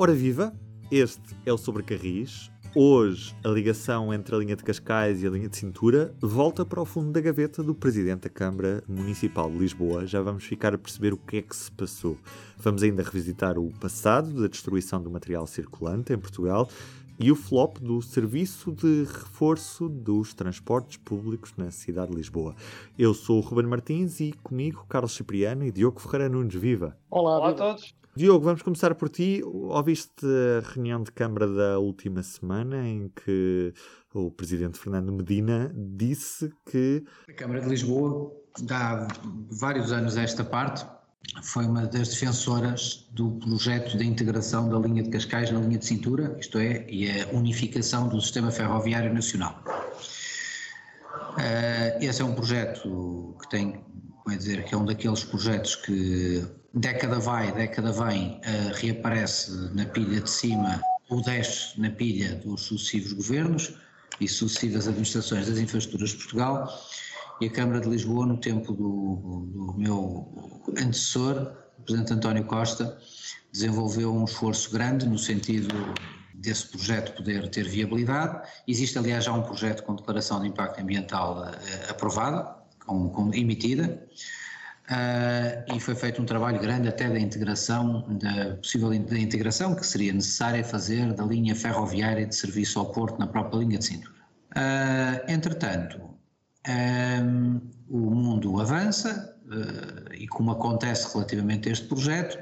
Ora viva, este é o Sobre Carris. Hoje, a ligação entre a linha de Cascais e a linha de cintura volta para o fundo da gaveta do Presidente da Câmara Municipal de Lisboa. Já vamos ficar a perceber o que é que se passou. Vamos ainda revisitar o passado da destruição do material circulante em Portugal e o flop do serviço de reforço dos transportes públicos na cidade de Lisboa. Eu sou o Ruben Martins e comigo Carlos Cipriano e Diogo Ferreira Nunes. Viva! Olá, Olá a todos! Diogo, vamos começar por ti. Ouviste a reunião de Câmara da última semana em que o Presidente Fernando Medina disse que. A Câmara de Lisboa, há vários anos a esta parte, foi uma das defensoras do projeto de integração da linha de Cascais na linha de cintura, isto é, e a unificação do sistema ferroviário nacional. Uh, esse é um projeto que tem, vai dizer, que é um daqueles projetos que década vai, década vem, uh, reaparece na pilha de cima ou desce na pilha dos sucessivos governos e sucessivas administrações das infraestruturas de Portugal e a Câmara de Lisboa, no tempo do, do meu antecessor, o Presidente António Costa, desenvolveu um esforço grande no sentido desse projeto poder ter viabilidade. Existe, aliás, já um projeto com declaração de impacto ambiental uh, aprovada, com, com, emitida, uh, e foi feito um trabalho grande até da integração, da possível da integração que seria necessária fazer da linha ferroviária de serviço ao porto na própria linha de cintura. Uh, entretanto, um, o mundo avança uh, e como acontece relativamente a este projeto,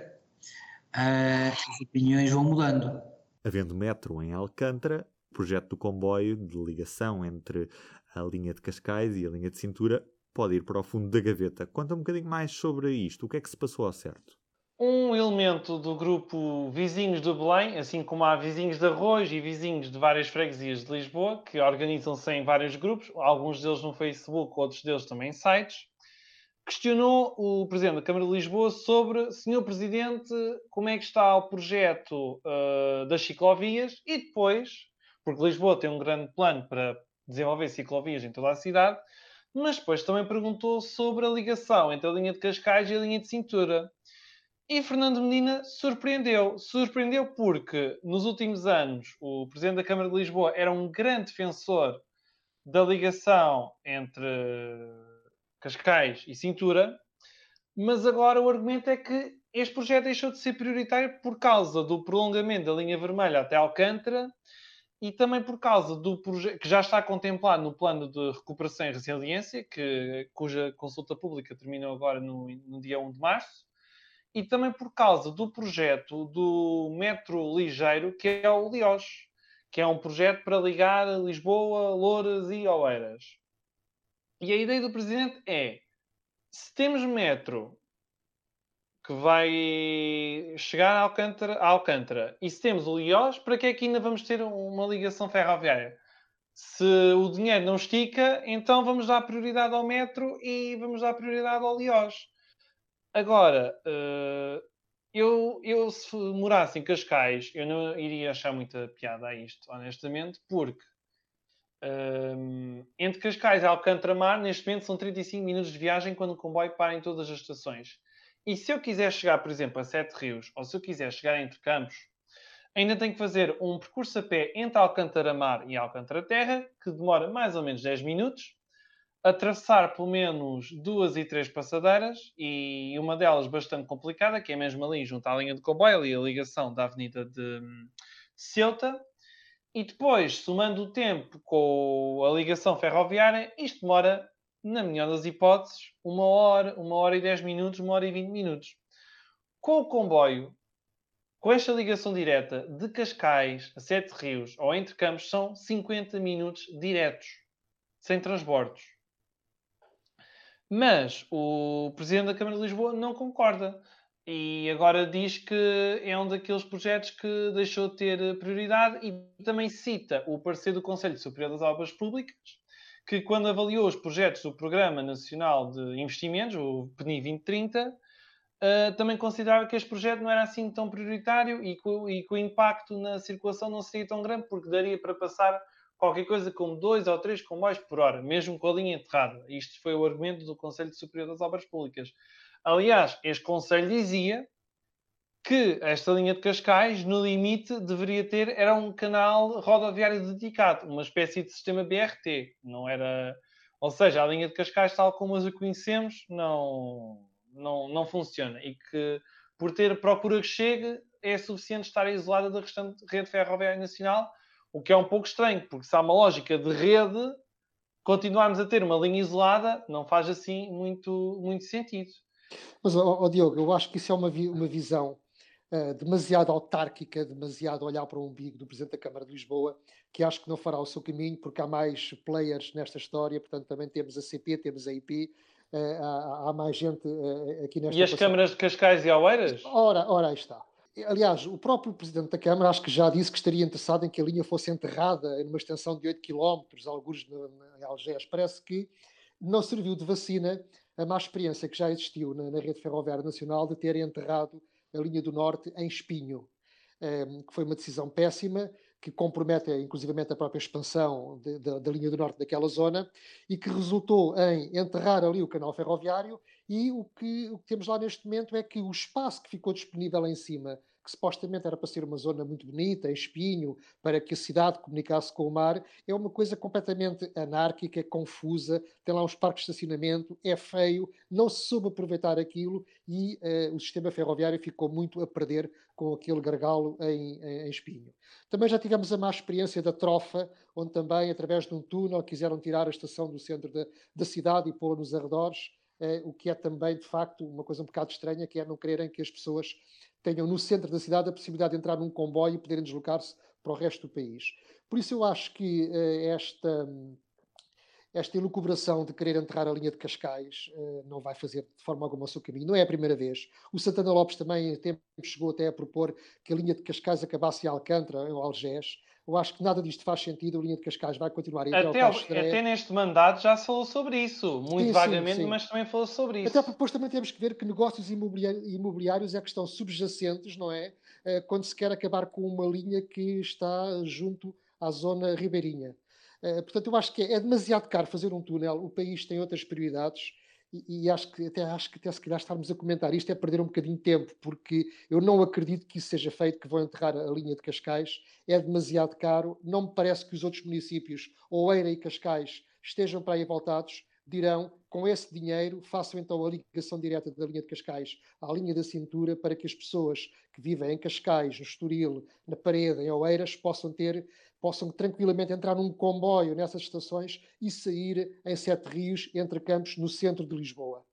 as opiniões vão mudando. Havendo metro em Alcântara, o projeto do comboio de ligação entre a linha de Cascais e a linha de cintura pode ir para o fundo da gaveta. Conta um bocadinho mais sobre isto. O que é que se passou ao certo? um elemento do grupo Vizinhos do Belém, assim como há vizinhos de Arroz e vizinhos de várias freguesias de Lisboa, que organizam-se em vários grupos, alguns deles no Facebook, outros deles também em sites, questionou o Presidente da Câmara de Lisboa sobre, Senhor Presidente, como é que está o projeto uh, das ciclovias e depois, porque Lisboa tem um grande plano para desenvolver ciclovias em toda a cidade, mas depois também perguntou sobre a ligação entre a linha de Cascais e a linha de cintura. E Fernando Medina surpreendeu. Surpreendeu porque, nos últimos anos, o Presidente da Câmara de Lisboa era um grande defensor da ligação entre Cascais e Cintura, mas agora o argumento é que este projeto deixou de ser prioritário por causa do prolongamento da linha vermelha até Alcântara e também por causa do projeto que já está contemplado no plano de recuperação e resiliência, que, cuja consulta pública terminou agora no, no dia 1 de março e também por causa do projeto do metro ligeiro, que é o Lios, que é um projeto para ligar Lisboa, Louras e Oeiras. E a ideia do Presidente é, se temos metro que vai chegar a Alcântara, a Alcântara e se temos o Lios, para que é que ainda vamos ter uma ligação ferroviária? Se o dinheiro não estica, então vamos dar prioridade ao metro e vamos dar prioridade ao Lios. Agora, uh, eu, eu se morasse em Cascais, eu não iria achar muita piada a isto, honestamente, porque eh, entre Cascais e Alcântara Mar, neste momento são 35 minutos de viagem quando o comboio para em todas as estações. E se eu quiser chegar, por exemplo, a Sete Rios, ou se eu quiser chegar entre Campos, ainda tenho que fazer um percurso a pé entre Alcântara Mar e Alcântara Terra, que demora mais ou menos 10 minutos, atravessar pelo menos duas e três passadeiras e uma delas bastante complicada, que é mesmo ali junto à linha de comboio, ali a ligação da Avenida de hum, Ceuta. E depois, somando o tempo com a ligação ferroviária, isto demora, na melhor das hipóteses, uma hora, uma hora e dez minutos, uma hora e vinte minutos. Com o comboio, com esta ligação direta de Cascais a Sete Rios ou entre Campos, são 50 minutos diretos, sem transbordos. Mas o Presidente da Câmara de Lisboa não concorda. E agora diz que é um daqueles projetos que deixou de ter prioridade e também cita o parecer do Conselho Superior das Obras Públicas, que quando avaliou os projetos do Programa Nacional de Investimentos, o PNI 2030, uh, também considerava que este projeto não era assim tão prioritário e que, e que o impacto na circulação não seria tão grande, porque daria para passar qualquer coisa como 2 ou 3 comboios por hora, mesmo com a linha enterrada. Isto foi o argumento do Conselho Superior das Obras Públicas. Aliás, este Conselho dizia que esta linha de Cascais, no limite, deveria ter era um canal rodoviário dedicado, uma espécie de sistema BRT. Não era, ou seja, a linha de Cascais, tal como a conhecemos, não, não, não funciona e que por ter procura que chegue é suficiente estar isolada da restante rede ferroviária nacional, o que é um pouco estranho, porque se há uma lógica de rede, continuarmos a ter uma linha isolada não faz assim muito, muito sentido. Mas, oh, Diogo, eu acho que isso é uma, vi uma visão uh, demasiado autárquica, demasiado olhar para o umbigo do Presidente da Câmara de Lisboa, que acho que não fará o seu caminho, porque há mais players nesta história, portanto também temos a CP, temos a IP, uh, há, há, mais gente uh, aqui nesta... E as câmaras de Cascais e Oeiras? Ora, ora, aí está. Aliás, o próprio Presidente da Câmara acho que já disse que estaria interessado em que a linha fosse enterrada numa extensão de 8 km, alguns em Algés. Parece que não serviu de vacina a má experiência que já existiu na, na rede ferroviária nacional de ter enterrado a linha do Norte em Espinho, um, que foi uma decisão péssima, que compromete inclusivamente a própria expansão da linha do Norte daquela zona e que resultou em enterrar ali o canal ferroviário e o que, o que temos lá neste momento é que o espaço que ficou disponível em cima que supostamente era para ser uma zona muito bonita, em espinho, para que a cidade comunicasse com o mar, é uma coisa completamente anárquica, confusa, tem lá uns parques de estacionamento, é feio, não se soube aproveitar aquilo e uh, o sistema ferroviário ficou muito a perder com aquele gargalo em, em, em, espinho. Também já tivemos a má experiência da Trofa, onde também, através de um túnel, quiseram tirar a estação do centro da, da cidade e pô-la nos arredores, o que é também, de facto, uma coisa um bocado estranha, que é não quererem que as pessoas tenham no centro da cidade a possibilidade de entrar num comboio e poderem deslocar-se para o resto do país. Por isso eu acho que uh, esta, esta elucubração de querer enterrar a linha de Cascais uh, não vai fazer de forma alguma o seu caminho. Não é a primeira vez. O Santana Lopes também em tempo chegou até a propor que a linha de Cascais acabasse em Alcântara, ou Algés, eu acho que nada disto faz sentido, a linha de Cascais vai continuar até, ao, até neste mandato já se falou sobre isso, muito sim, vagamente, sim, sim. mas também falou sobre isso. Até porque depois também temos que ver que negócios imobiliários é que estão subjacentes, não é? Eh, quando se quer acabar com uma linha que está junto à zona ribeirinha. Eh, portanto, eu acho que é demasiado caro fazer um túnel, o país tem outras prioridades e, e, acho que até acho que até se calhar estarmos a comentar isto é perder um bocadinho de tempo, porque eu não acredito que isso seja feito, que vão enterrar a linha de Cascais, é demasiado caro, não me parece que os outros municípios, Oeira e Cascais, estejam para aí voltados, dirão, com esse dinheiro, façam então a ligação direta da linha de Cascais à linha da cintura para que as pessoas que vivem em Cascais, no Estoril, na Parede, em Oeiras, possam ter possam tranquilamente entrar num comboio nessas estações e sair em Sete Rios, entre Campos, no centro de Lisboa.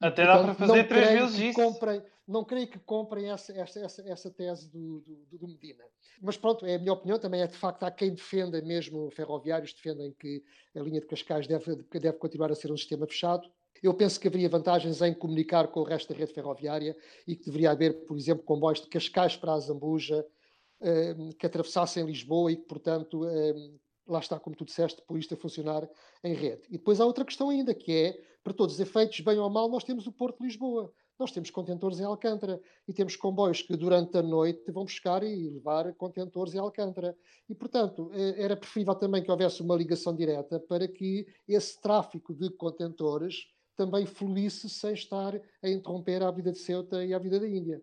Até dá para fazer três vezes isso. Comprem, não creio que comprem essa, essa, essa, essa tese do, do, do, Medina. Mas pronto, é a minha opinião. Também é de facto, há quem defenda, mesmo ferroviários, defendem que a linha de Cascais deve, deve continuar a ser um sistema fechado. Eu penso que haveria vantagens em comunicar com o resto da rede ferroviária e que deveria haver, por exemplo, comboios de Cascais para a Zambuja, Ehm, que atravessassem Lisboa e que, portanto, ehm, lá está, como tu disseste, por isto a funcionar em rede. E depois há outra questão ainda, que é, para todos os efeitos, bem ou mal, nós temos o Porto de Lisboa. Nós temos contentores em Alcântara e temos comboios que durante a noite vão buscar e levar contentores em Alcântara. E, portanto, eh, era preferível também que houvesse uma ligação direta para que esse tráfico de contentores também fluísse sem estar a interromper a vida de Ceuta e a vida da Índia.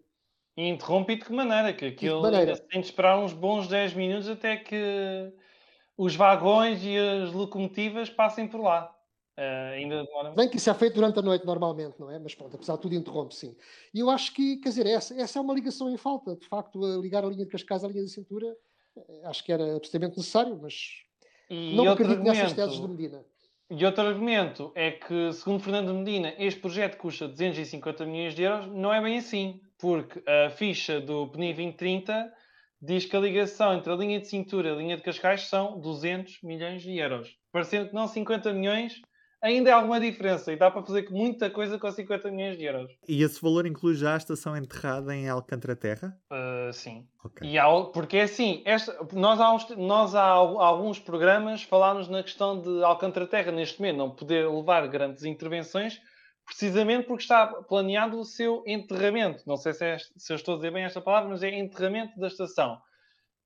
E interrompe de que maneira? Que aquilo maneira? tem de esperar uns bons 10 minutos até que os vagões e as locomotivas passem por lá. Uh, ainda demora... Bem que isso é feito durante a noite normalmente, não é? Mas pronto, apesar de tudo interrompe, sim. E eu acho que, quer dizer, essa, essa é uma ligação em falta. De facto, a ligar a linha de Cascais à linha da cintura, eh, acho que era absolutamente necessário, mas e não acredito argumento, nessas teses de Medina. E outro argumento é que, segundo Fernando Medina, este projeto custa 250 milhões de euros. Não é bem assim porque a ficha do PNI 2030 diz que a ligação entre a linha de cintura e a linha de Cascais são 200 milhões de euros. Parecendo que não 50 milhões, ainda há alguma diferença e dá para fazer muita coisa com 50 milhões de euros. E esse valor inclui já a estação enterrada em Alcântara Terra? Uh, sim. Okay. E há, porque é assim, esta, nós, há uns, nós há alguns programas falámos na questão de Alcântara Terra neste momento não poder levar grandes intervenções precisamente porque está planeado o seu enterramento. Não sei se, é, se eu estou a dizer bem esta palavra, mas é enterramento da estação.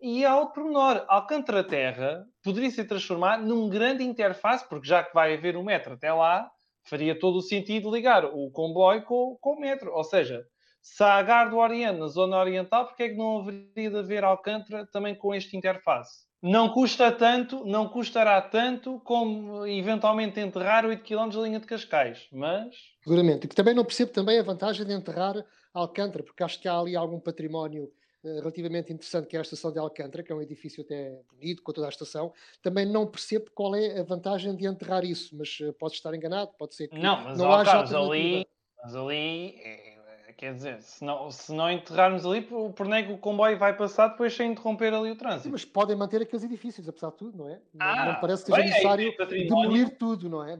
E há outro menor, Alcântara Terra poderia se transformar num grande interface, porque já que vai haver um metro até lá, faria todo o sentido ligar o comboio com, com o metro. Ou seja, Se há Agar do Oriente na zona oriental, porque é que não haveria de haver Alcântara também com este interface? Não custa tanto, não custará tanto como eventualmente enterrar 8 km da linha de Cascais, mas... Seguramente. E que também não percebo também a vantagem de enterrar Alcântara, porque acho que há ali algum património relativamente interessante que é a estação de Alcântara, que é um edifício até bonito, com toda a estação. Também não percebo qual é a vantagem de enterrar isso, mas uh, pode estar enganado, pode ser que não, mas, não haja Carlos, ali, mas ali é quer dizer, se não, se não enterrarmos ali, por nem que o comboio vai passar depois sem interromper ali o trânsito. Sim, mas podem manter aqueles edifícios, apesar de tudo, não é? Ah, não, parece que seja necessário demolir tudo, não é?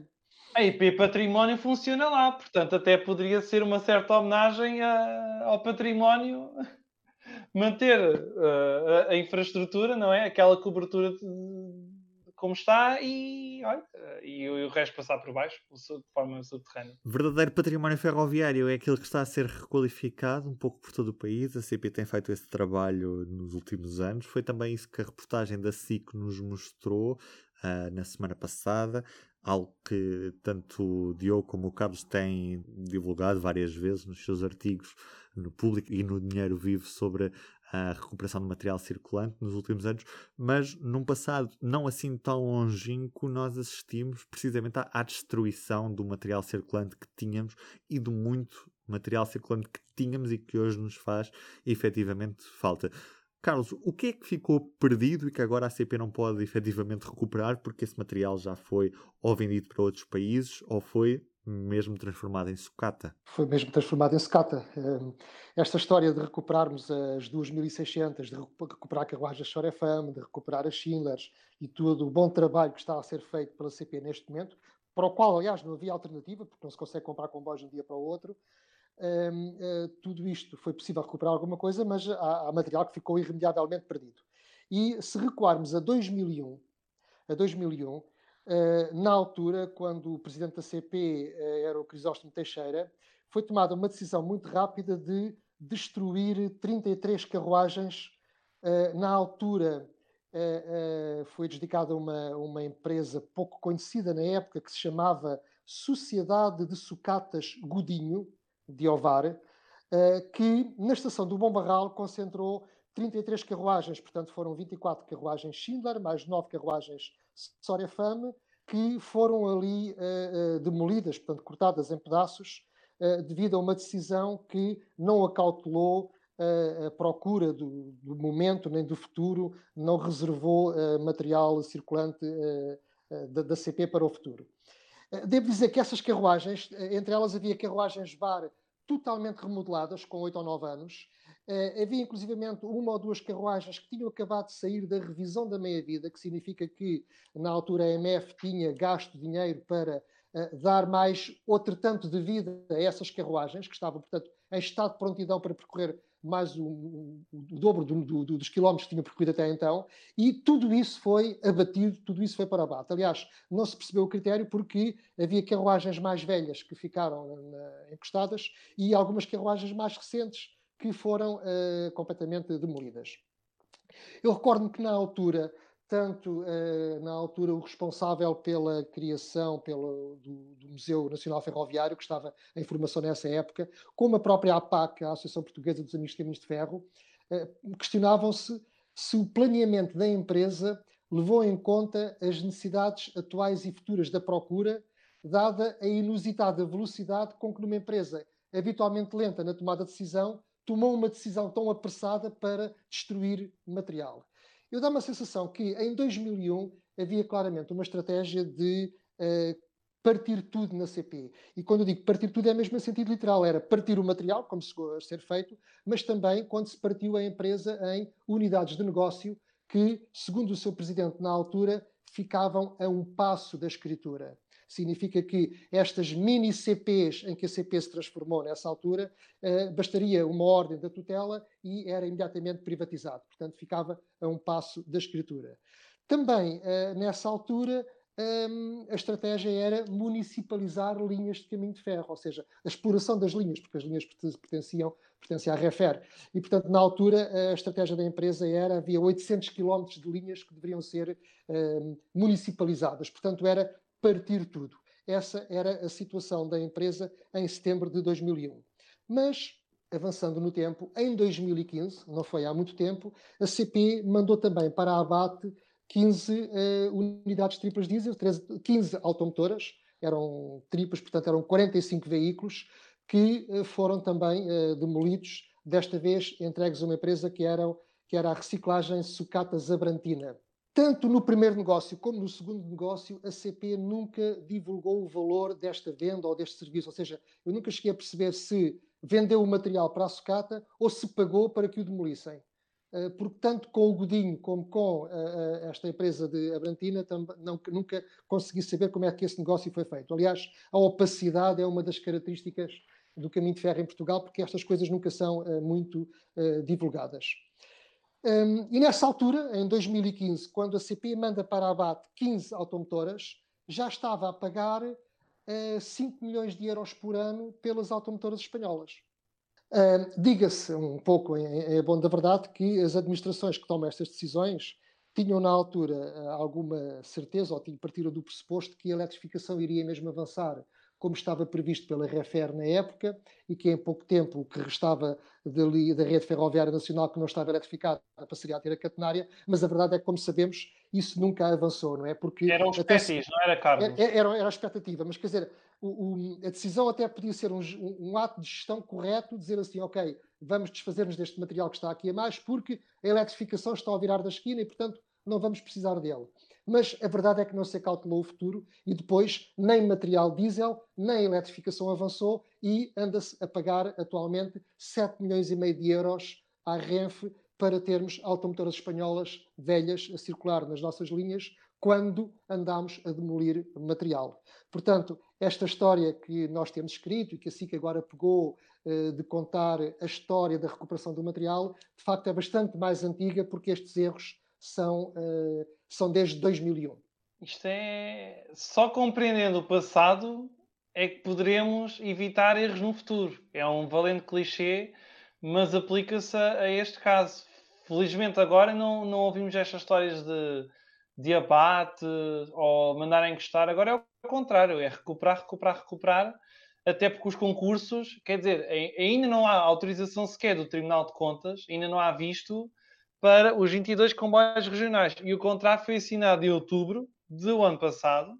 A IP Património funciona lá, portanto, até poderia ser uma certa homenagem a, ao património manter uh, a, a, infraestrutura, não é? Aquela cobertura de, como está e, olha, e, o resto passar por baixo, de forma subterrânea. Verdadeiro património ferroviário é aquele que está a ser requalificado um pouco por todo o país. A CP tem feito esse trabalho nos últimos anos. Foi também isso que a reportagem da SIC nos mostrou uh, na semana passada. Algo que tanto o Diogo como o Carlos têm divulgado várias vezes nos seus artigos no público e no Dinheiro Vivo sobre a recuperação de material circulante nos últimos anos, mas num passado não assim tão longínquo, nós assistimos precisamente à, à destruição do material circulante que tínhamos e do muito material circulante que tínhamos e que hoje nos faz efetivamente falta. Carlos, o que é que ficou perdido e que agora a CP não pode efetivamente recuperar porque esse material já foi ou vendido para outros países ou foi mesmo transformada em sucata. Foi mesmo transformada em sucata. Hum, esta história de recuperarmos as 2.600, de recuperar a carruagem Chorefam, de recuperar as Schindlers e todo o bom trabalho que está a ser feito pela CP neste momento, para o qual, aliás, não havia alternativa, porque não se consegue comprar comboios de um dia para o outro, hum, eh, tudo isto foi possível recuperar alguma coisa, mas há, há material que ficou irremediavelmente perdido. E se recuarmos a 2001, a 2001 eh, na altura, quando o presidente da CP eh, era o Crisóstomo Teixeira, foi tomada uma decisão muito rápida de destruir 33 carruagens. Eh, na altura, foi dedicada a uma, uma empresa pouco conhecida na época que se chamava Sociedade de Sucatas Godinho, de Ovar, que na estação do Bom Barral concentrou 33 carruagens, portanto foram 24 carruagens Schindler, mais 9 carruagens Soria Fame, que foram ali uh, demolidas, portanto cortadas em pedaços, uh, devido a uma decisão que não acautelou a procura do, do, momento nem do futuro, não reservou material circulante da, da, CP para o futuro. Devo dizer que essas carruagens, entre elas havia carruagens bar totalmente remodeladas, com 8 ou 9 anos, Uh, havia inclusivamente uma ou duas carruagens que tinham acabado de sair da revisão da meia-vida, que significa que na altura a MF tinha gasto dinheiro para uh, dar mais outro tanto de vida a essas carruagens, que estavam, portanto, em estado de prontidão para percorrer mais o, o, o dobro do, do, dos quilómetros que tinham percorrido até então, e tudo isso foi abatido, tudo isso foi para abate. Aliás, não se percebeu o critério porque havia carruagens mais velhas que ficaram na, encostadas e algumas carruagens mais recentes que foram uh, completamente demolidas. Eu recordo-me que na altura, tanto uh, na altura o responsável pela criação pelo, do, do, Museu Nacional Ferroviário, que estava em formação nessa época, como a própria APAC, a Associação Portuguesa dos Amigos de Caminhos de Ferro, uh, questionavam-se se o planeamento da empresa levou em conta as necessidades atuais e futuras da procura, dada a inusitada velocidade com que numa empresa habitualmente lenta na tomada de decisão tomou uma decisão tão apressada para destruir material. Eu dá-me a sensação que em 2001 havia claramente uma estratégia de uh, partir tudo na CP. E quando eu digo partir tudo é mesmo em sentido literal, era partir o material, como chegou a ser feito, mas também quando se partiu a empresa em unidades de negócio que, segundo o seu presidente na altura, ficavam a um passo da escritura. Significa que estas mini CPs em que a CP se transformou nessa altura, eh, bastaria uma ordem da tutela e era imediatamente privatizado. Portanto, ficava a um passo da escritura. Também, eh, nessa altura, ehm, a estratégia era municipalizar linhas de caminho de ferro, ou seja, a exploração das linhas, porque as linhas pertenciam, pertenciam à Refer. E, portanto, na altura, a estratégia da empresa era, havia 800 quilómetros de linhas que deveriam ser ehm, municipalizadas. Portanto, era partir tudo. Essa era a situação da empresa em setembro de 2001. Mas avançando no tempo, em 2015, não foi há muito tempo, a CP mandou também para a abate 15 uh, unidades triplas diesel, 13, 15 automotoras, eram triplas, portanto eram 45 veículos, que uh, foram também uh, demolidos, desta vez entregues a uma empresa que, era que era a reciclagem Sucata Zabrantina. Tanto no primeiro negócio como no segundo negócio, a CP nunca divulgou o valor desta venda ou deste serviço. Ou seja, eu nunca cheguei a perceber se vendeu o material para a sucata ou se pagou para que o demolissem. Eh, porque tanto com o Godinho como com eh, eh, esta empresa de Abrantina nunca consegui saber como é que esse negócio foi feito. Aliás, a opacidade é uma das características do caminho de ferro em Portugal, porque estas coisas nunca são muito divulgadas. Um, e nessa altura, em 2015, quando a CP manda para a abate 15 automotoras, já estava a pagar uh, 5 milhões de euros por ano pelas automotoras espanholas. Uh, Diga-se um pouco, em bom da verdade, que as administrações que tomam estas decisões tinham na altura uh, alguma certeza ou tinham partido do pressuposto que a eletrificação iria mesmo avançar como estava previsto pela REFER na época, e que em pouco tempo o que restava dali, da rede ferroviária nacional que não estava eletrificada passaria a ter a catenária, mas a verdade é que, como sabemos, isso nunca avançou, não é? Porque eram os PETIs, não era Carlos? Era, era, era a expectativa, mas quer dizer, o, o, a decisão até podia ser um, um, ato de gestão correto, dizer assim, ok, vamos desfazer-nos deste material que está aqui a mais, porque a eletrificação está a virar da esquina e, portanto, não vamos precisar dele mas a verdade é que não se calculou o futuro e depois nem material diesel, nem eletrificação avançou e anda-se a pagar atualmente 7 milhões e meio de euros à Renfe para termos automotoras espanholas velhas a circular nas nossas linhas quando andamos a demolir material. Portanto, esta história que nós temos escrito e que a SIC agora pegou eh, de contar a história da recuperação do material, de facto é bastante mais antiga porque estes erros são, uh, são desde 2001. Isto é. Só compreendendo o passado é que poderemos evitar erros no futuro. É um valente clichê, mas aplica-se a, este caso. Felizmente agora não, não ouvimos estas histórias de, de abate ou mandar encostar. Agora é o contrário, é recuperar, recuperar, recuperar. Até porque os concursos, quer dizer, ainda não há autorização sequer do Tribunal de Contas, ainda não há visto para os 22 comboios regionais. E o contrato foi assinado em outubro do ano passado.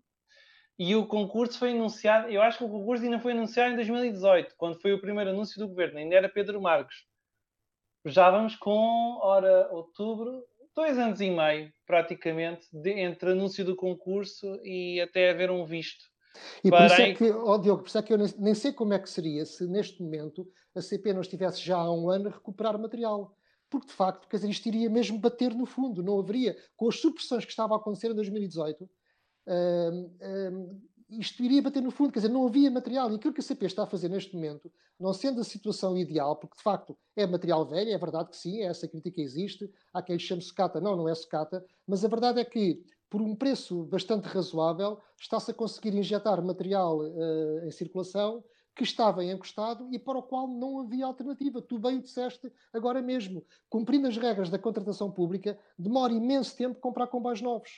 E o concurso foi anunciado, eu acho que o concurso ainda foi anunciado em 2018, quando foi o primeiro anúncio do governo, ainda era Pedro Marcos. Já vamos com, ora, outubro, dois anos e meio, praticamente, de, entre anúncio do concurso e até haver um visto. E por isso é que, oh Diogo, por isso é que eu nem, nem sei como é que seria se neste momento a CP não estivesse já há um ano a recuperar material porque de facto, quer dizer, isto iria mesmo bater no fundo, não haveria, com as supressões que estavam a acontecer em 2018, um, um, isto iria bater no fundo, quer dizer, não havia material. E aquilo que a CP está a fazer neste momento, não sendo a situação ideal, porque de facto é material velho, é verdade que sim, essa crítica existe, há quem chame sucata, não, não é sucata, mas a verdade é que por um preço bastante razoável está-se a conseguir injetar material uh, em circulação que estava encostado e para o qual não havia alternativa. Tu bem o disseste agora mesmo. Cumprindo as regras da contratação pública, demora imenso tempo comprar comboios novos.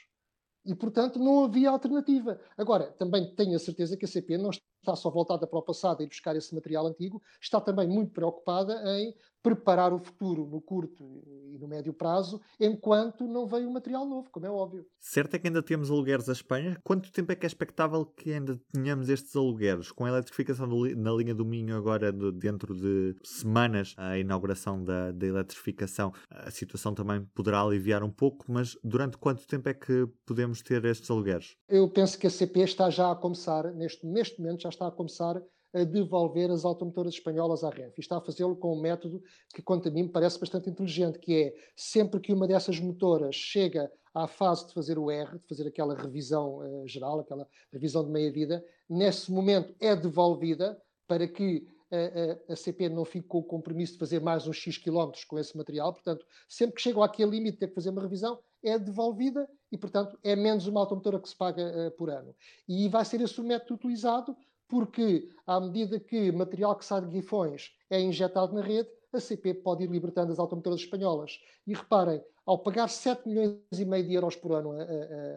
E, portanto, não havia alternativa. Agora, também tenho a certeza que a CP não está só voltada para o passado e buscar esse material antigo, está também muito preocupada em preparar o futuro no curto e no médio prazo, enquanto não veio o material novo, como é óbvio. Certo é que ainda temos alugueres à Espanha. Quanto tempo é que é expectável que ainda tenhamos estes alugueres? Com a eletrificação na linha do Minho agora de, dentro de semanas, a inauguração da, da eletrificação, a situação também poderá aliviar um pouco, mas durante quanto tempo é que podemos ter estes alugueres? Eu penso que a CP está já a começar, neste, neste momento já está a começar a devolver as automotoras espanholas à Renfe. E está a fazê-lo com um método que, quanto a mim, me parece bastante inteligente, que é, sempre que uma dessas motoras chega à fase de fazer o R, de fazer aquela revisão uh, geral, aquela revisão de meia-vida, nesse momento é devolvida para que a, a, a, CP não fique com o compromisso de fazer mais uns X quilómetros com esse material. Portanto, sempre que chegam àquele limite de ter que fazer uma revisão, é devolvida e, portanto, é menos uma automotora que se paga uh, por ano. E vai ser esse o método utilizado porque à medida que material que sai de guifões é injetado na rede, a CP pode ir libertando as automotoras espanholas. E reparem, ao pagar 7 milhões e meio de euros por ano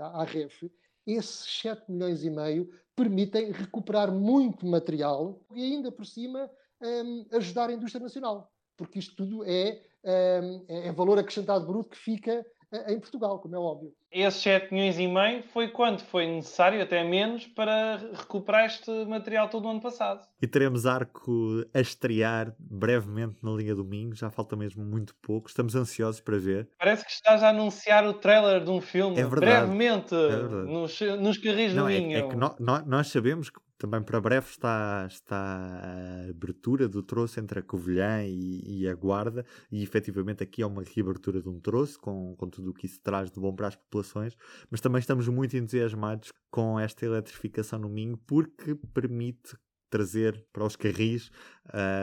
à REF, esses 7 milhões e meio permitem recuperar muito material e ainda por cima um, ajudar a indústria nacional, porque isto tudo é, um, é valor acrescentado bruto que fica em Portugal, como é óbvio. Esses 7 milhões e meio foi quanto foi necessário, até menos, para recuperar este material todo o ano passado. E teremos Arco a estrear brevemente na Liga Domingo, já falta mesmo muito pouco, estamos ansiosos para ver. Parece que estás a anunciar o trailer de um filme é verdade, brevemente é verdade. Nos, nos carris Não, do é, Minho. É que nós, nós sabemos que também para breve está, está a abertura do troço entre a Covilhã e, e, a Guarda, e efetivamente aqui é uma reabertura de um troço, com, com tudo o que isso traz de bom para as populações, mas também estamos muito entusiasmados com esta eletrificação no Minho, porque permite trazer para os carris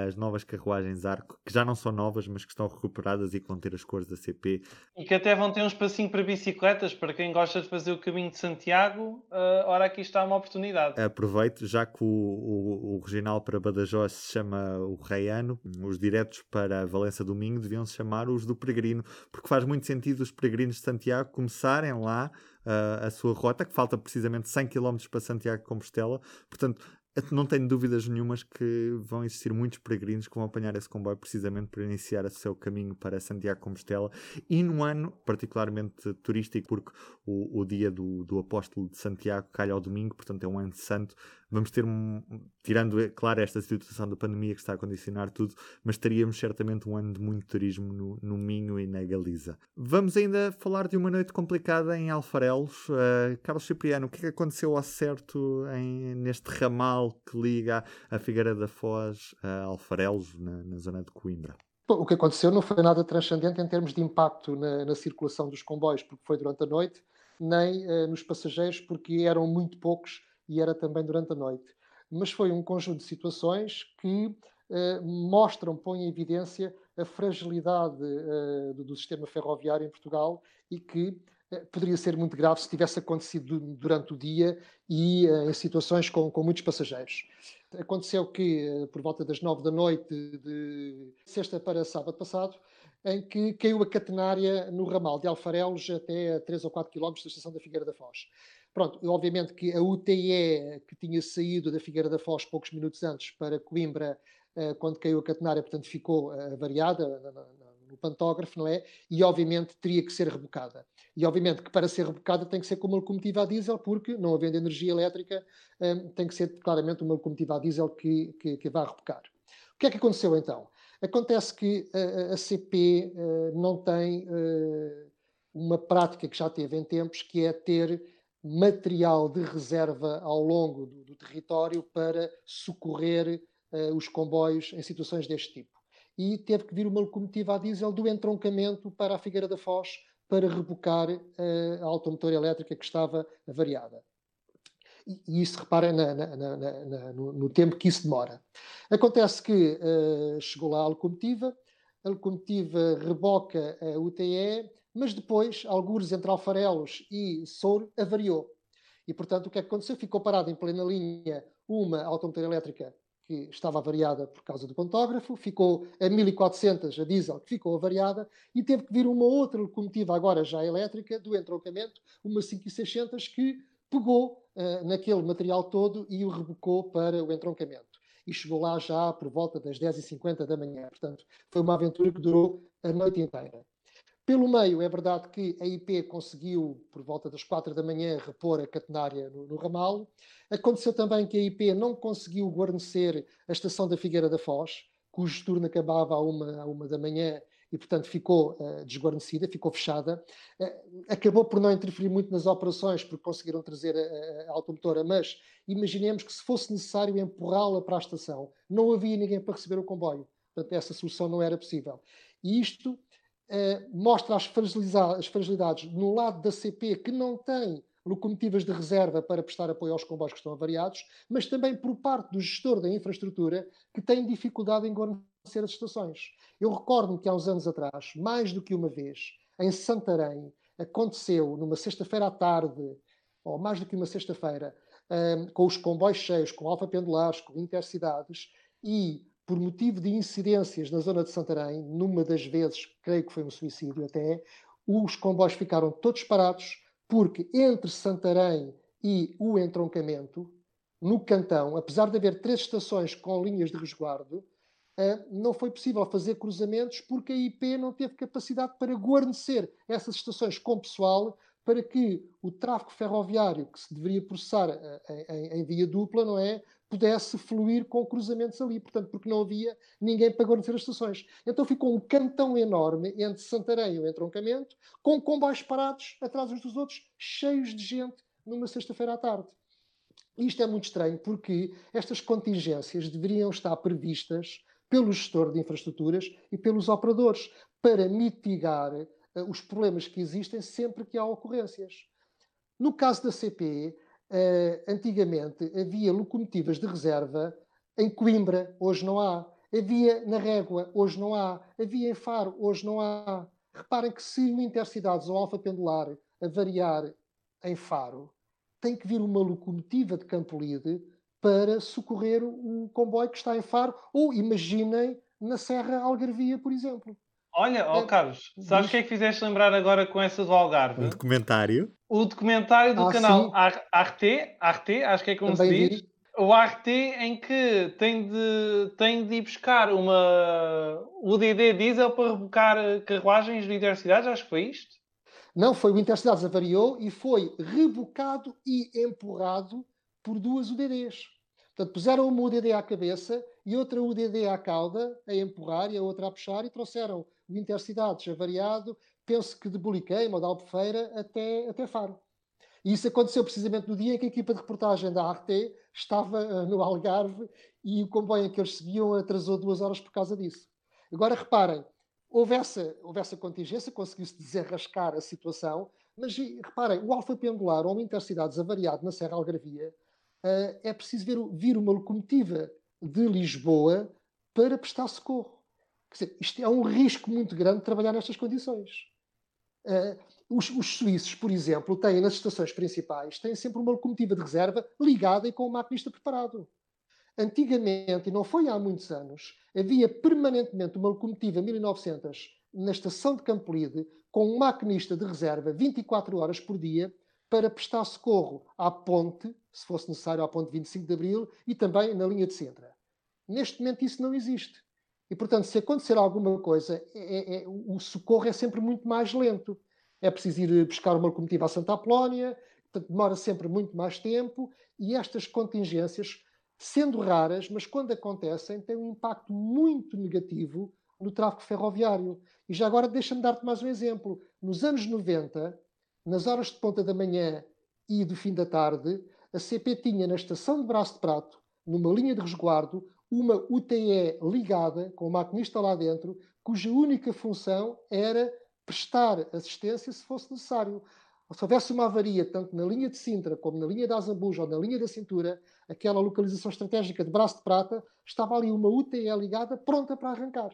as novas carruagens Arco, que já não são novas, mas que estão recuperadas e que vão ter as cores da CP. E que até vão ter um espacinho para bicicletas, para quem gosta de fazer o caminho de Santiago, uh, ora aqui está uma oportunidade. Aproveito, já que o, o, o regional para Badajoz se chama o Reiano, os diretos para Valença Domingo deviam se chamar os do Peregrino, porque faz muito sentido os peregrinos de Santiago começarem lá uh, a sua rota, que falta precisamente 100 km para Santiago de Compostela, portanto não tenho dúvidas nenhumas que vão existir muitos peregrinos que vão apanhar esse comboio precisamente para iniciar o seu caminho para Santiago Compostela e num ano particularmente turístico, porque o, o dia do, do apóstolo de Santiago calha ao domingo, portanto é um ano santo vamos ter tirando, é claro, esta situação da pandemia que está a condicionar tudo, mas teríamos certamente um ano de muito turismo no, no Minho e na Galiza. Vamos ainda falar de uma noite complicada em Alfarelos. Uh, Carlos Cipriano, o que é que aconteceu ao certo em, neste ramal que liga a Figueira da Foz a Alfarelos, na, na zona de Coimbra? o que aconteceu não foi nada transcendente em termos de impacto na, na circulação dos comboios, porque foi durante a noite, nem uh, nos passageiros, porque eram muito poucos e era também durante a noite. Mas foi um conjunto de situações que eh, mostram, põem em evidência a fragilidade eh, do, sistema ferroviário em Portugal e que eh, poderia ser muito grave se tivesse acontecido durante o dia e em situações com, com muitos passageiros. Aconteceu que, por volta das nove da noite de sexta para sábado passado, em que caiu a catenária no ramal de Alfarelos até a 3 ou 4 quilómetros da estação da Figueira da Foz. Pronto, obviamente que a UTE, que tinha saído da Figueira da Foz poucos minutos antes para Coimbra, eh, quando caiu a catenária, portanto ficou eh, variada no pantógrafo, não é? E obviamente teria que ser rebocada. E obviamente que para ser rebocada tem que ser com uma locomotiva a diesel, porque não havendo energia elétrica, eh, tem que ser claramente uma locomotiva a diesel que, que, que vá rebocar. O que é que aconteceu então? Acontece que a, a CP não tem uma prática que já teve em tempos, que é ter material de reserva ao longo do, do território para socorrer uh, os comboios em situações deste tipo. E teve que vir uma locomotiva a diesel do entroncamento para a Figueira da Foz para rebocar uh, a automotora elétrica que estava avariada. E, isso, repara, na, na, na, no, no, tempo que isso demora. Acontece que uh, chegou lá a locomotiva, a locomotiva reboca a UTE, mas depois, algures entre Alfarelos e Souro, avariou. E, portanto, o que é que aconteceu? Ficou parado em plena linha uma automotora elétrica que estava avariada por causa do pantógrafo, ficou a 1400 a diesel que ficou avariada e teve que vir uma outra locomotiva, agora já elétrica, do entroncamento, uma 5600 que pegou uh, naquele material todo e o rebocou para o entroncamento. E chegou lá já por volta das 10h50 da manhã. Portanto, foi uma aventura que durou a noite inteira. Pelo meio, é verdade que a IP conseguiu, por volta das quatro da manhã, repor a catenária no, no ramal. Aconteceu também que a IP não conseguiu guarnecer a estação da Figueira da Foz, cujo turno acabava à uma, à uma da manhã e, portanto, ficou uh, desguarnecida, ficou fechada. Uh, acabou por não interferir muito nas operações, porque conseguiram trazer a, a, a automotora, mas imaginemos que se fosse necessário empurrá-la para a estação, não havia ninguém para receber o comboio. Portanto, essa solução não era possível. E isto mostra as as fragilidades no lado da CP, que não tem locomotivas de reserva para prestar apoio aos comboios que estão avariados, mas também por parte do gestor da infraestrutura, que tem dificuldade em guarnecer as estações. Eu recordo-me que há uns anos atrás, mais do que uma vez, em Santarém, aconteceu numa sexta-feira à tarde, ou mais do que uma sexta-feira, um, eh, com os comboios cheios, com alfa pendulares, com intercidades, e por motivo de incidências na zona de Santarém, numa das vezes, creio que foi um suicídio até, os comboios ficaram todos parados, porque entre Santarém e o entroncamento, no cantão, apesar de haver três estações com linhas de resguardo, uh, não foi possível fazer cruzamentos porque a IP não teve capacidade para guarnecer essas estações com pessoal para que o tráfego ferroviário que se deveria processar uh, em, em, via dupla, não é? Pudesse fluir com cruzamentos ali, portanto, porque não havia ninguém para guarnecer as estações. Então ficou um cantão enorme entre Santarém e o entroncamento, com comboios parados atrás uns dos outros, cheios de gente, numa sexta-feira à tarde. Isto é muito estranho porque estas contingências deveriam estar previstas pelo gestor de infraestruturas e pelos operadores para mitigar os problemas que existem sempre que há ocorrências. No caso da CP, uh, eh, antigamente havia locomotivas de reserva em Coimbra, hoje não há. Havia na Régua, hoje não há. Havia em Faro, hoje não há. Reparem que se o Intercidades ou Alfa Pendular avariar em Faro, tem que vir uma locomotiva de Campolide para socorrer o comboio que está em Faro, ou imaginem na Serra Algarvia, por exemplo. Olha, ó oh, Carlos, sabes o que é que fizeste lembrar agora com essa do Algarve? Um documentário? O documentário do ah, canal Arte, Arte, acho que é como Também se diz. Vi. O Arte em que tem de, tem de ir buscar uma UDD diesel para rebocar carruagens de intercidades, acho que foi isto. Não, foi o Intercidades avariou e foi rebocado e empurrado por duas UDDs. Portanto, puseram uma UDD à cabeça e outra UDD à cauda a empurrar e a outra a puxar e trouxeram o Intercidades avariado, penso que de Boliqueima ou de Albufeira até, até Faro. E isso aconteceu precisamente no dia em que a equipa de reportagem da ART estava uh, no Algarve e o comboio em que eles seguiam atrasou duas horas por causa disso. Agora reparem, houve essa, houve essa contingência, conseguiu-se desenrascar a situação, mas reparem, o alfa pendular ou uma intercidades avariado na Serra Algarvia, uh, é preciso ver, vir uma locomotiva de Lisboa para prestar socorro. Dizer, isto é um risco muito grande trabalhar nestas condições. Uh, os, os, suíços, por exemplo, têm nas estações principais, têm sempre uma locomotiva de reserva ligada e com o maquinista preparado. Antigamente, e não foi há muitos anos, havia permanentemente uma locomotiva 1900 na estação de Campolide com um maquinista de reserva 24 horas por dia para prestar socorro à ponte, se fosse necessário, à ponte 25 de Abril e também na linha de Sintra. Neste momento isso não existe. E, portanto, se acontecer alguma coisa, é, é, é o socorro é sempre muito mais lento. É preciso ir buscar uma locomotiva a Santa Apolónia, portanto, demora sempre muito mais tempo e estas contingências sendo raras, mas quando acontecem, têm um impacto muito negativo no tráfego ferroviário. E já agora deixa-me dar-te mais um exemplo. Nos anos 90, nas horas de ponta da manhã e do fim da tarde, a CP tinha na estação de Braço de Prato, numa linha de resguardo, uma UTE ligada, com o maquinista lá dentro, cuja única função era prestar assistência se fosse necessário se houvesse uma avaria, tanto na linha de Sintra como na linha da Azambuja ou na linha da cintura, aquela localização estratégica de braço de prata, estava ali uma UTE ligada, pronta para arrancar.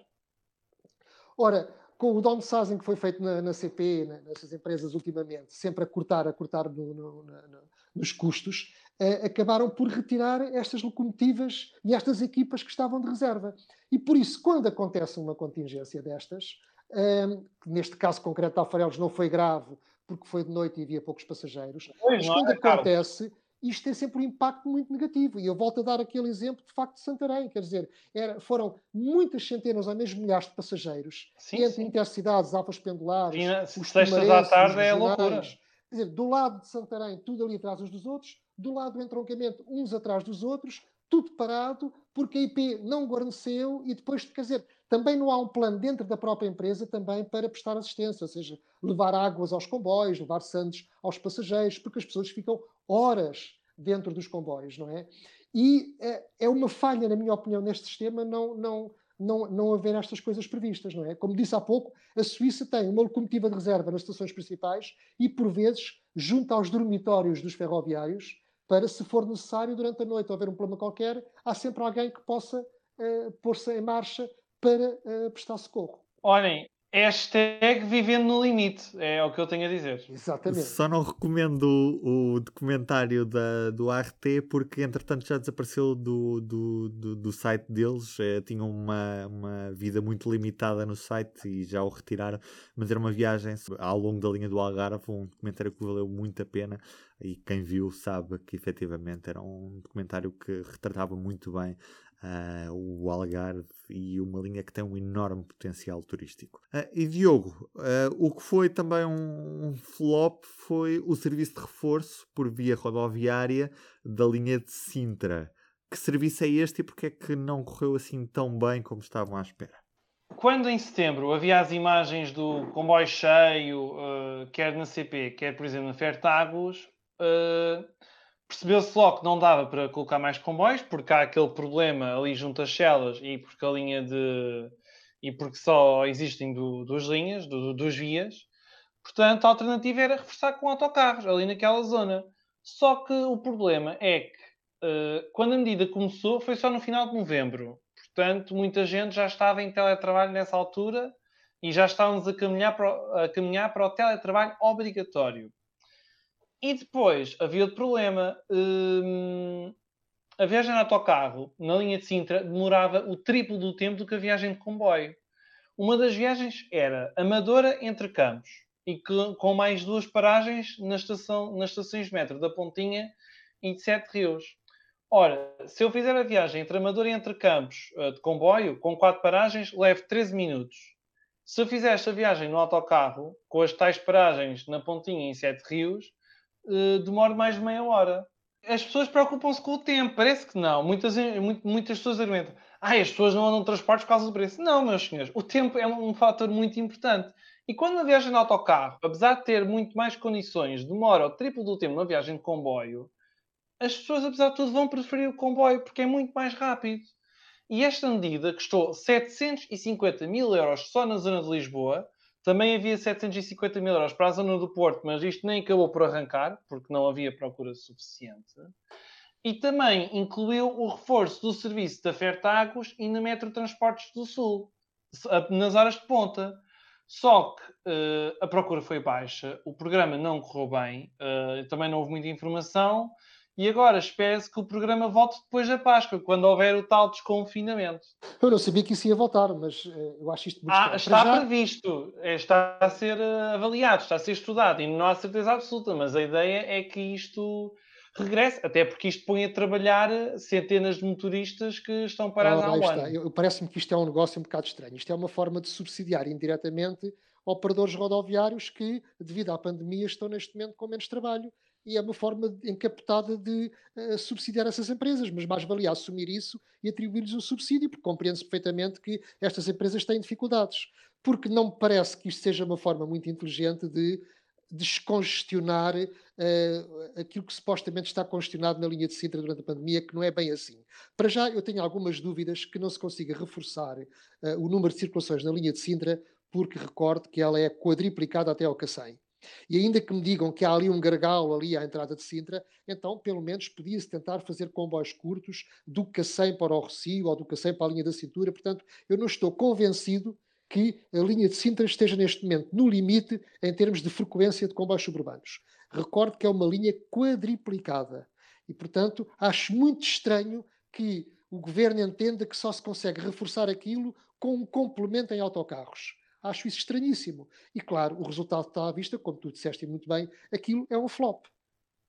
Ora, com o downsizing que foi feito na, na CP, na, nessas empresas ultimamente, sempre a cortar, a cortar no, no, no, nos custos, eh, acabaram por retirar estas locomotivas e estas equipas que estavam de reserva. E por isso, quando acontece uma contingência destas, eh, neste caso concreto de Alfarelos não foi grave, porque foi de noite e havia poucos passageiros. Pois, Mas quando é, acontece, isto tem sempre um impacto muito negativo. E eu volto a dar aquele exemplo de facto de Santarém. Quer dizer, era, foram muitas centenas ou mesmo milhares de passageiros sim, entre sim. intercidades, alfas pendulares, sim, os sextas à tarde é loucura. Quer dizer, do lado de Santarém, tudo ali atrás uns dos outros, do lado do entroncamento, uns atrás dos outros, tudo parado, porque a IP não guarneceu e depois, quer dizer, também não há um plano dentro da própria empresa também para prestar assistência, ou seja, levar águas aos comboios, levar sandes aos passageiros, porque as pessoas ficam horas dentro dos comboios, não é? E é, é uma falha, na minha opinião, neste sistema não, não, não, não haver estas coisas previstas, não é? Como disse há pouco, a Suíça tem uma locomotiva de reserva nas estações principais e, por vezes, junta aos dormitórios dos ferroviários para, se for necessário, durante a noite, ou haver um problema qualquer, há sempre alguém que possa uh, pôr-se em marcha para uh, prestar socorro. Olhem, hashtag vivendo no limite, é o que eu tenho a dizer. Exatamente. Só não recomendo o, o documentário da, do ART porque entretanto já desapareceu do, do, do, do site deles. É, tinham uma, uma vida muito limitada no site e já o retiraram. Mas era uma viagem ao longo da linha do Algarve, um documentário que valeu muito a pena. E quem viu sabe que efetivamente era um documentário que retratava muito bem uh, o Algarve e uma linha que tem um enorme potencial turístico. Uh, e Diogo, uh, o que foi também um flop foi o serviço de reforço por via rodoviária da linha de Sintra. Que serviço é este e porque é que não correu assim tão bem como estavam à espera? Quando em setembro havia as imagens do comboio cheio, quer na CP, quer por exemplo na Fertagos, percebeu-se logo que não dava para colocar mais comboios, porque há aquele problema ali junto às celas e porque a linha de. e porque só existem do, duas linhas, do, duas vias. Portanto, a alternativa era reforçar com autocarros ali naquela zona. Só que o problema é que uh, quando a medida começou foi só no final de novembro. Portanto, muita gente já estava em teletrabalho nessa altura e já estávamos a caminhar para, a caminhar para o teletrabalho obrigatório. E depois havia outro problema. Hum, a viagem de autocarro na linha de Sintra demorava o triplo do tempo do que a viagem de comboio. Uma das viagens era Amadora entre Campos e que, com mais duas paragens na estação, nas estações de metro da Pontinha e de Sete Rios. Ora, se eu fizer a viagem entre Amadora e entre Campos uh, de comboio, com quatro paragens, levo 13 minutos. Se eu fizer esta viagem no autocarro, com as tais paragens na Pontinha e em Sete Rios, uh, demora mais de meia hora. As pessoas preocupam-se com o tempo, parece que não. Muitas, muitas pessoas argumentam, ah, as pessoas não andam de transportes por causa do preço. Não, meus senhores, o tempo é um fator muito importante. E quando uma viagem de autocarro, apesar de ter muito mais condições, demora o triplo do tempo na viagem de comboio, as pessoas, apesar de tudo, vão preferir o comboio porque é muito mais rápido. E esta medida custou 750 mil euros só na zona de Lisboa, também havia 750 mil euros para a zona do Porto, mas isto nem acabou por arrancar, porque não havia procura suficiente. E também incluiu o reforço do serviço da Fertagos e na Metro Transportes do Sul, nas horas de ponta. Só que uh, a procura foi baixa, o programa não correu bem, uh, também não houve muita informação e agora espera-se que o programa volte depois da Páscoa, quando houver o tal desconfinamento. Eu não sabia que isso ia voltar, mas uh, eu acho isto muito ah, Está já... previsto, é, está a ser uh, avaliado, está a ser estudado e não há certeza absoluta, mas a ideia é que isto regresse, até porque isto põe a trabalhar centenas de motoristas que estão parados ah, há um ano. Parece-me que isto é um negócio um bocado estranho. Isto é uma forma de subsidiar indiretamente operadores rodoviários que, devido à pandemia, estão neste momento com menos trabalho e é uma forma encapotada de uh, subsidiar essas empresas, mas mais valia assumir isso e atribuir-lhes um subsídio, porque compreende-se perfeitamente que estas empresas têm dificuldades. Porque não me parece que isto seja uma forma muito inteligente de descongestionar uh, aquilo que supostamente está congestionado na linha de Sintra durante a pandemia, que não é bem assim. Para já, eu tenho algumas dúvidas que não se consiga reforçar uh, o número de circulações na linha de Sintra, porque recordo que ela é quadriplicada até ao Cacém. E ainda que me digam que há ali um gargalo ali à entrada de Sintra, então pelo menos podia-se tentar fazer comboios curtos do Cacém para o Recio ou do Cacém para a linha da cintura. Portanto, eu não estou convencido que a linha de Sintra esteja neste momento no limite em termos de frequência de comboios suburbanos. Recordo que é uma linha quadriplicada. E, portanto, acho muito estranho que o governo entenda que só se consegue reforçar aquilo com um complemento em autocarros. Acho isso estranhíssimo. E claro, o resultado está à vista, como tu disseste muito bem, aquilo é um flop.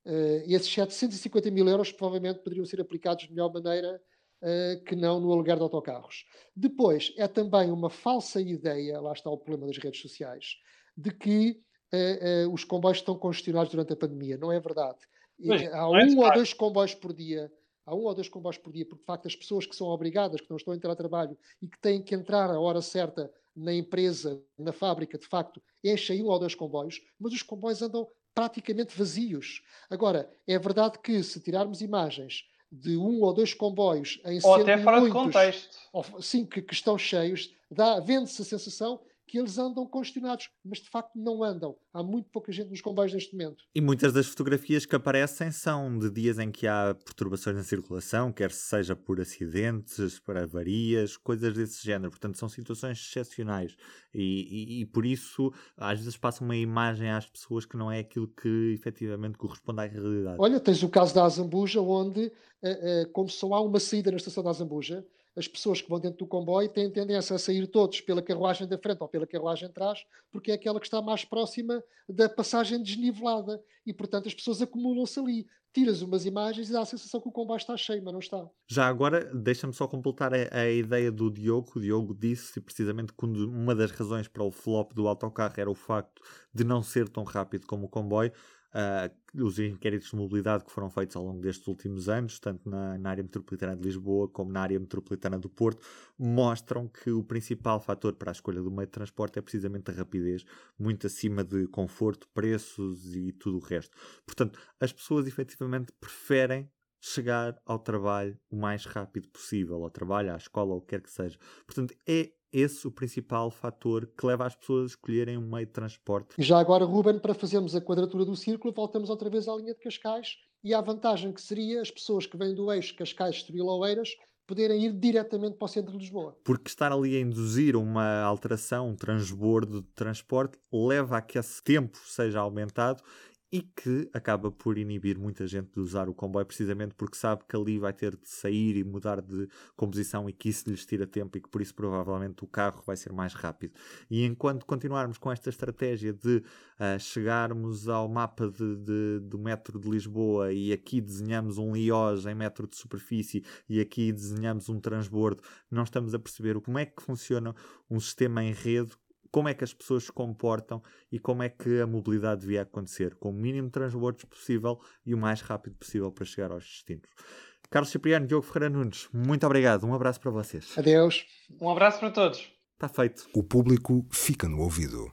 Uh, esses 750 mil euros provavelmente poderiam ser aplicados de melhor maneira uh, que não no aluguer de autocarros. Depois, é também uma falsa ideia, lá está o problema das redes sociais, de que uh, os comboios estão congestionados durante a pandemia. Não é verdade. Mas, há um é ou dois comboios por dia há um ou dois comboios por dia, porque de facto as pessoas que são obrigadas, que não estão a entrar a trabalho e que têm que entrar à hora certa na empresa, na fábrica, de facto, enchem um ou dois comboios, mas os comboios andam praticamente vazios. Agora, é verdade que se tirarmos imagens de um ou dois comboios em ou até fora muitos, de contexto. Ou, sim, que, que, estão cheios, dá, vende-se a sensação que eles andam congestionados, mas de facto não andam. Há muito pouca gente nos comboios neste momento. E muitas das fotografias que aparecem são de dias em que há perturbações na circulação, quer seja por acidentes, por avarias, coisas desse género. Portanto, são situações excepcionais. E, e, e, por isso, às vezes, passa uma imagem às pessoas que não é aquilo que efetivamente corresponde à realidade. Olha, tens o caso da Azambuja, onde, uh, uh, como só há uma saída na estação da Azambuja, as pessoas que vão dentro do comboio têm tendência a sair todos pela carruagem da frente ou pela carruagem de trás, porque é aquela que está mais próxima da passagem desnivelada e, portanto, as pessoas acumulam-se ali. tiras umas imagens e dá a sensação que o comboio está cheio, mas não está. Já agora, deixa-me só completar a, a, ideia do Diogo. O Diogo disse precisamente que uma das razões para o flop do autocarro era o facto de não ser tão rápido como o comboio. Uh, os inquéritos de mobilidade que foram feitos ao longo destes últimos anos, tanto na, na, área metropolitana de Lisboa como na área metropolitana do Porto, mostram que o principal fator para a escolha do meio de transporte é precisamente a rapidez, muito acima de conforto, preços e tudo o resto. Portanto, as pessoas efetivamente preferem chegar ao trabalho o mais rápido possível, ao trabalho, à escola, ou o que quer que seja. Portanto, é esse o principal fator que leva as pessoas a escolherem um meio de transporte. Já agora, Ruben, para fazermos a quadratura do círculo, voltamos outra vez à linha de Cascais e à vantagem que seria as pessoas que vêm do eixo Cascais-Estoril-Oeiras poderem ir diretamente para o centro de Lisboa. Porque estar ali a induzir uma alteração, um transbordo de transporte, leva a que esse tempo seja aumentado e que acaba por inibir muita gente de usar o comboio precisamente porque sabe que ali vai ter de sair e mudar de composição e que isso lhes tira tempo e que por isso provavelmente o carro vai ser mais rápido. E enquanto continuarmos com esta estratégia de uh, chegarmos ao mapa de, de, do metro de Lisboa e aqui desenhamos um Lioz em metro de superfície e aqui desenhamos um transbordo, não estamos a perceber como é que funciona um sistema em rede como é que as pessoas se comportam e como é que a mobilidade devia acontecer, com o mínimo de transbordos possível e o mais rápido possível para chegar aos destinos. Carlos Cipriano, Diogo Ferreira Nunes, muito obrigado. Um abraço para vocês. Adeus. Um abraço para todos. Está feito. O público fica no ouvido.